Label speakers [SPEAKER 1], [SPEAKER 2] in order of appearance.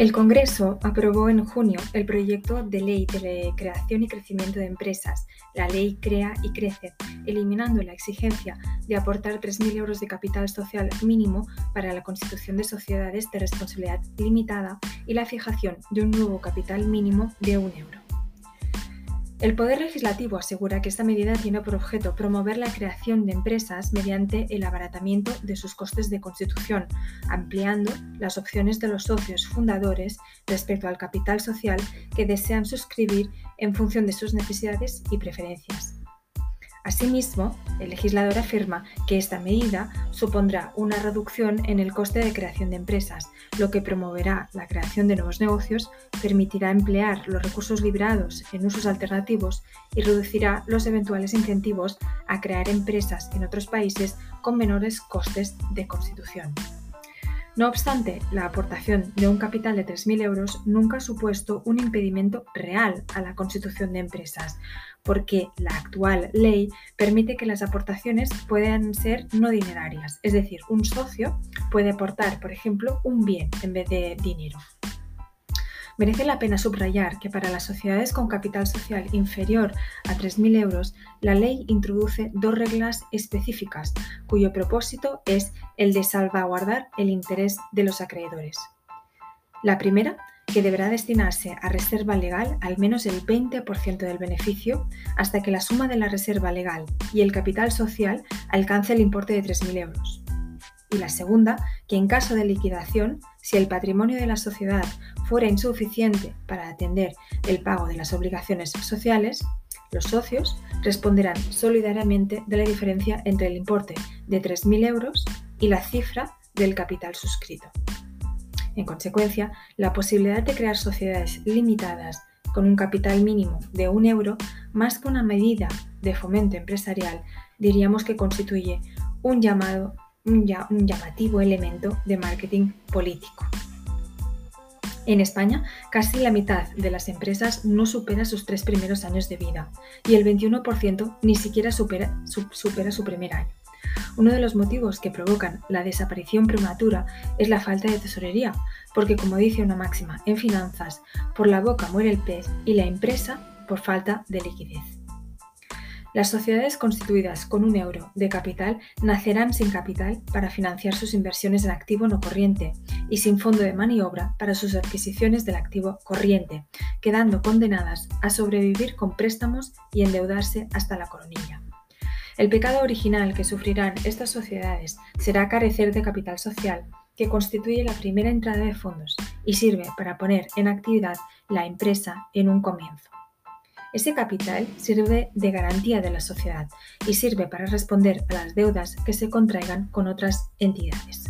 [SPEAKER 1] El Congreso aprobó en junio el proyecto de ley de creación y crecimiento de empresas, la ley Crea y Crece, eliminando la exigencia de aportar 3.000 euros de capital social mínimo para la constitución de sociedades de responsabilidad limitada y la fijación de un nuevo capital mínimo de un euro. El Poder Legislativo asegura que esta medida tiene por objeto promover la creación de empresas mediante el abaratamiento de sus costes de constitución, ampliando las opciones de los socios fundadores respecto al capital social que desean suscribir en función de sus necesidades y preferencias. Asimismo, el legislador afirma que esta medida supondrá una reducción en el coste de creación de empresas, lo que promoverá la creación de nuevos negocios, permitirá emplear los recursos librados en usos alternativos y reducirá los eventuales incentivos a crear empresas en otros países con menores costes de constitución. No obstante, la aportación de un capital de 3.000 euros nunca ha supuesto un impedimento real a la constitución de empresas, porque la actual ley permite que las aportaciones puedan ser no dinerarias, es decir, un socio puede aportar, por ejemplo, un bien en vez de dinero. Merece la pena subrayar que para las sociedades con capital social inferior a 3.000 euros, la ley introduce dos reglas específicas, cuyo propósito es el de salvaguardar el interés de los acreedores. La primera, que deberá destinarse a reserva legal al menos el 20% del beneficio hasta que la suma de la reserva legal y el capital social alcance el importe de 3.000 euros. Y la segunda, que en caso de liquidación, si el patrimonio de la sociedad fuera insuficiente para atender el pago de las obligaciones sociales, los socios responderán solidariamente de la diferencia entre el importe de 3.000 euros y la cifra del capital suscrito. En consecuencia, la posibilidad de crear sociedades limitadas con un capital mínimo de un euro, más que una medida de fomento empresarial, diríamos que constituye un, llamado, un llamativo elemento de marketing político. En España, casi la mitad de las empresas no supera sus tres primeros años de vida y el 21% ni siquiera supera su, primer año. Uno de los motivos que provocan la desaparición prematura es la falta de tesorería, porque como dice una máxima en finanzas, por la boca muere el pez y la empresa por falta de liquidez. Las sociedades constituidas con un euro de capital nacerán sin capital para financiar sus inversiones en activo no corriente y sin fondo de maniobra para sus adquisiciones del activo corriente, quedando condenadas a sobrevivir con préstamos y endeudarse hasta la coronilla. El pecado original que sufrirán estas sociedades será carecer de capital social, que constituye la primera entrada de fondos y sirve para poner en actividad la empresa en un comienzo. Ese capital sirve de garantía de la sociedad y sirve para responder a las deudas que se contraigan con otras entidades.